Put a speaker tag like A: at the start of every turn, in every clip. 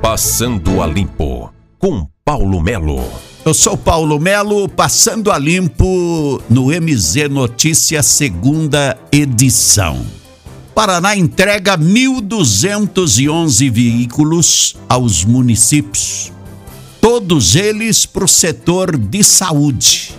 A: Passando a Limpo, com Paulo Melo.
B: Eu sou Paulo Melo, passando a limpo no MZ Notícias, segunda edição. Paraná entrega 1.211 veículos aos municípios, todos eles para o setor de saúde,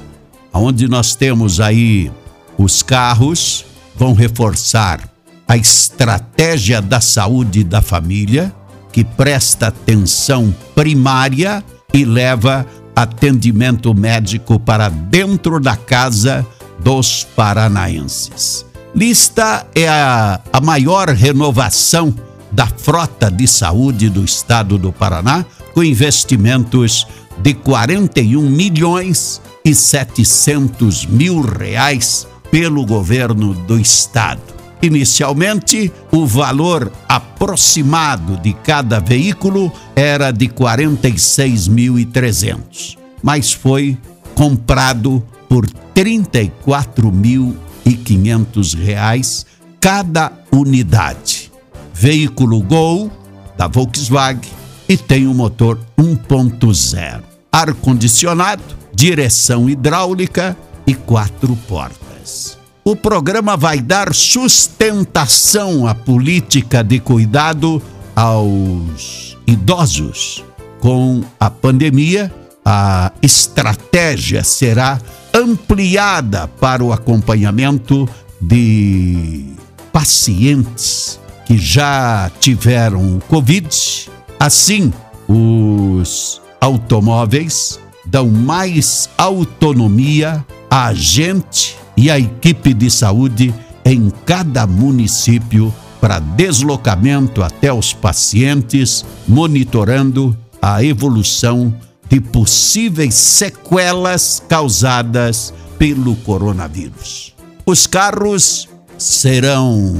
B: onde nós temos aí os carros, vão reforçar a estratégia da saúde da família, que presta atenção primária e leva atendimento médico para dentro da casa dos paranaenses. Lista é a, a maior renovação da frota de saúde do estado do Paraná, com investimentos de 41 milhões e 700 mil reais pelo governo do estado. Inicialmente, o valor aproximado de cada veículo era de 46.300, mas foi comprado por 34.500 reais cada unidade. Veículo Gol da Volkswagen e tem um motor 1.0, ar condicionado, direção hidráulica e quatro portas o programa vai dar sustentação à política de cuidado aos idosos. Com a pandemia, a estratégia será ampliada para o acompanhamento de pacientes que já tiveram Covid. Assim, os automóveis dão mais autonomia a gente e a equipe de saúde em cada município para deslocamento até os pacientes, monitorando a evolução de possíveis sequelas causadas pelo coronavírus. Os carros serão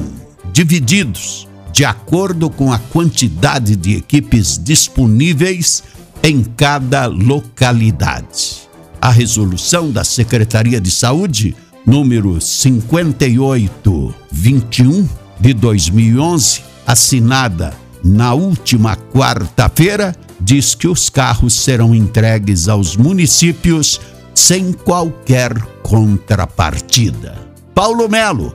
B: divididos de acordo com a quantidade de equipes disponíveis em cada localidade. A resolução da Secretaria de Saúde número 5821 de 2011, assinada na última quarta-feira, diz que os carros serão entregues aos municípios sem qualquer contrapartida. Paulo Melo,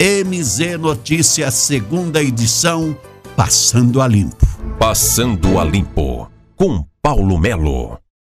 B: MZ Notícias, segunda edição, Passando a Limpo.
A: Passando a Limpo, com Paulo Melo.